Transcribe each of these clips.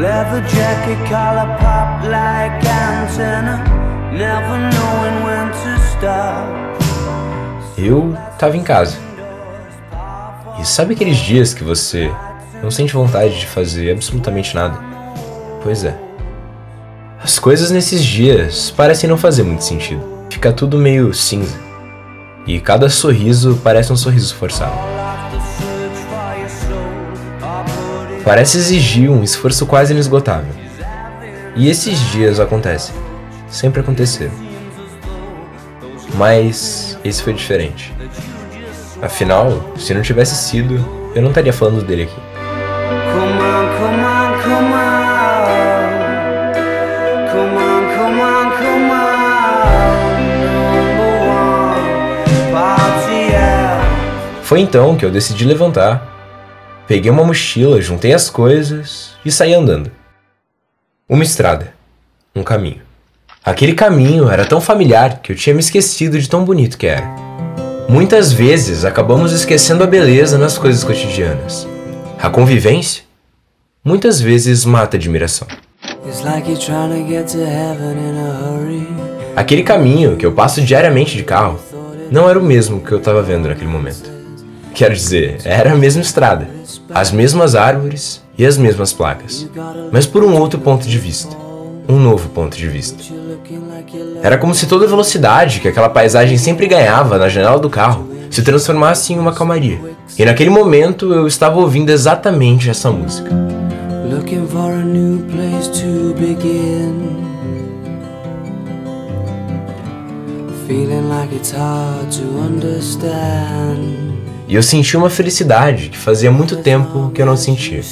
Leather jacket, collar pop like antenna, never knowing when to stop. Eu tava em casa. E sabe aqueles dias que você não sente vontade de fazer absolutamente nada? Pois é. As coisas nesses dias parecem não fazer muito sentido. Fica tudo meio cinza. E cada sorriso parece um sorriso forçado. Parece exigir um esforço quase inesgotável. E esses dias acontecem. Sempre aconteceram. Mas esse foi diferente. Afinal, se não tivesse sido, eu não estaria falando dele aqui. Foi então que eu decidi levantar, peguei uma mochila, juntei as coisas e saí andando. Uma estrada, um caminho. Aquele caminho era tão familiar que eu tinha me esquecido de tão bonito que era. Muitas vezes acabamos esquecendo a beleza nas coisas cotidianas. A convivência, muitas vezes mata a admiração. Aquele caminho que eu passo diariamente de carro não era o mesmo que eu estava vendo naquele momento. Quero dizer, era a mesma estrada, as mesmas árvores e as mesmas placas, mas por um outro ponto de vista, um novo ponto de vista. Era como se toda a velocidade que aquela paisagem sempre ganhava na janela do carro se transformasse em uma calmaria. E naquele momento eu estava ouvindo exatamente essa música. Looking for a new place to begin. Feeling like it's hard to understand. E eu senti uma felicidade que fazia muito tempo que eu não sentia.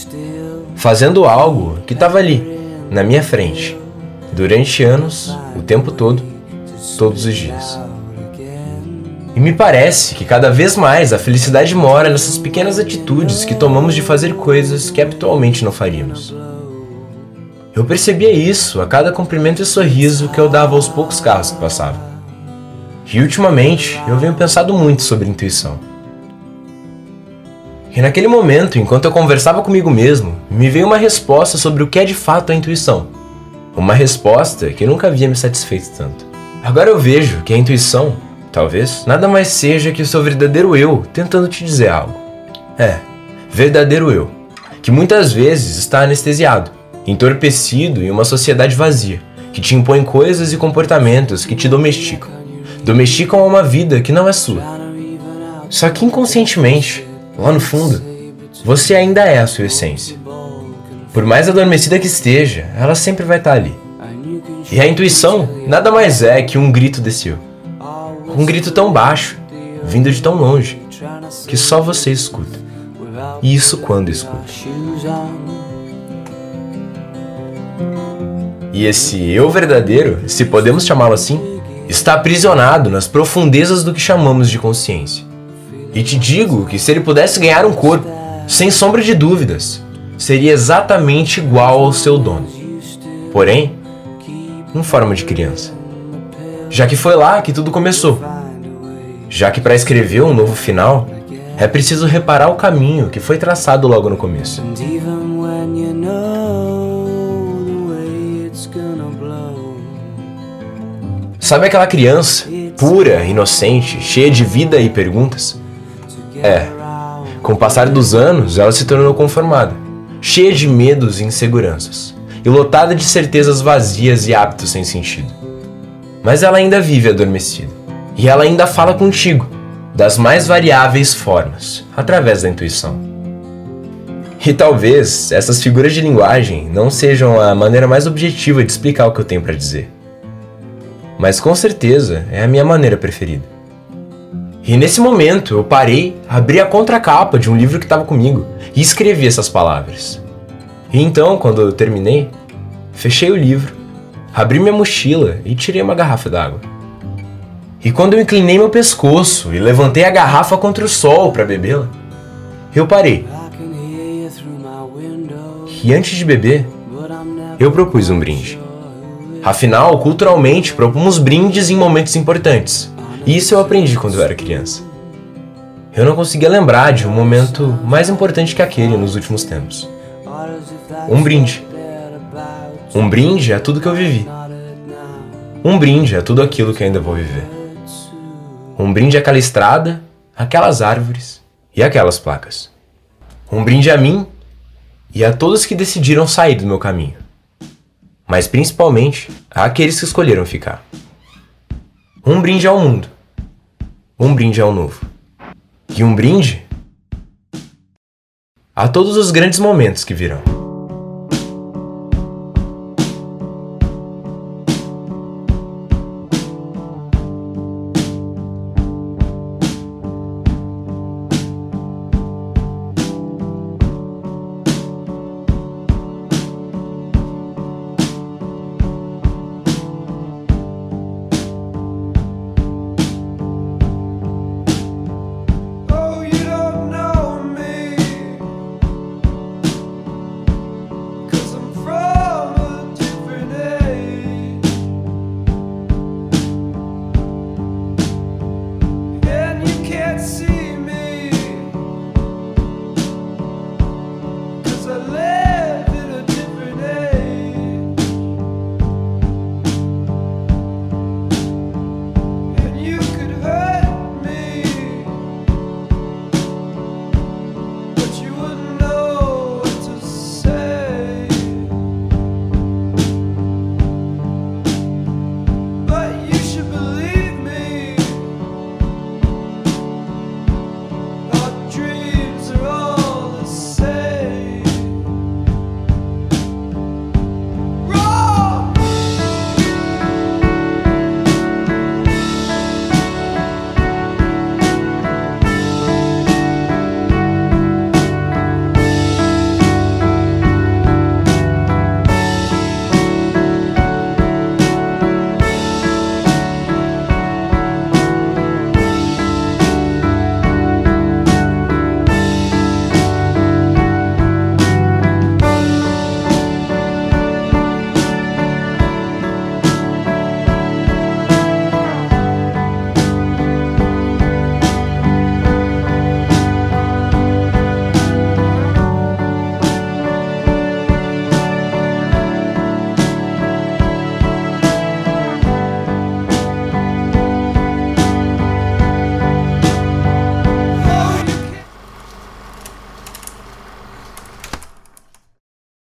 Fazendo algo que estava ali, na minha frente, durante anos, o tempo todo, todos os dias. E me parece que cada vez mais a felicidade mora nessas pequenas atitudes que tomamos de fazer coisas que habitualmente não faríamos. Eu percebia isso a cada cumprimento e sorriso que eu dava aos poucos carros que passavam. E ultimamente eu venho pensado muito sobre intuição. E naquele momento, enquanto eu conversava comigo mesmo, me veio uma resposta sobre o que é de fato a intuição. Uma resposta que nunca havia me satisfeito tanto. Agora eu vejo que a intuição, talvez, nada mais seja que o seu verdadeiro eu tentando te dizer algo. É, verdadeiro eu, que muitas vezes está anestesiado, entorpecido em uma sociedade vazia, que te impõe coisas e comportamentos que te domesticam. Domesticam a uma vida que não é sua. Só que inconscientemente, lá no fundo, você ainda é a sua essência. Por mais adormecida que esteja, ela sempre vai estar ali. E a intuição nada mais é que um grito desse eu. Um grito tão baixo, vindo de tão longe, que só você escuta. E isso quando escuta. E esse eu verdadeiro, se podemos chamá-lo assim, está aprisionado nas profundezas do que chamamos de consciência. E te digo que se ele pudesse ganhar um corpo, sem sombra de dúvidas, seria exatamente igual ao seu dono. Porém, em forma de criança. Já que foi lá que tudo começou. Já que para escrever um novo final, é preciso reparar o caminho que foi traçado logo no começo. Sabe aquela criança, pura, inocente, cheia de vida e perguntas? É, com o passar dos anos, ela se tornou conformada, cheia de medos e inseguranças, e lotada de certezas vazias e hábitos sem sentido. Mas ela ainda vive adormecida, e ela ainda fala contigo, das mais variáveis formas, através da intuição. E talvez essas figuras de linguagem não sejam a maneira mais objetiva de explicar o que eu tenho para dizer mas com certeza é a minha maneira preferida. E nesse momento eu parei, abri a contracapa de um livro que estava comigo e escrevi essas palavras. E então, quando eu terminei, fechei o livro, abri minha mochila e tirei uma garrafa d'água. E quando eu inclinei meu pescoço e levantei a garrafa contra o sol para bebê-la, eu parei. E antes de beber, eu propus um brinde. Afinal, culturalmente, propomos brindes em momentos importantes. E isso eu aprendi quando eu era criança. Eu não conseguia lembrar de um momento mais importante que aquele nos últimos tempos. Um brinde. Um brinde é tudo que eu vivi. Um brinde é tudo aquilo que ainda vou viver. Um brinde é aquela estrada, aquelas árvores e aquelas placas. Um brinde a mim e a todos que decidiram sair do meu caminho. Mas principalmente àqueles que escolheram ficar. Um brinde ao mundo. Um brinde ao novo. E um brinde a todos os grandes momentos que virão.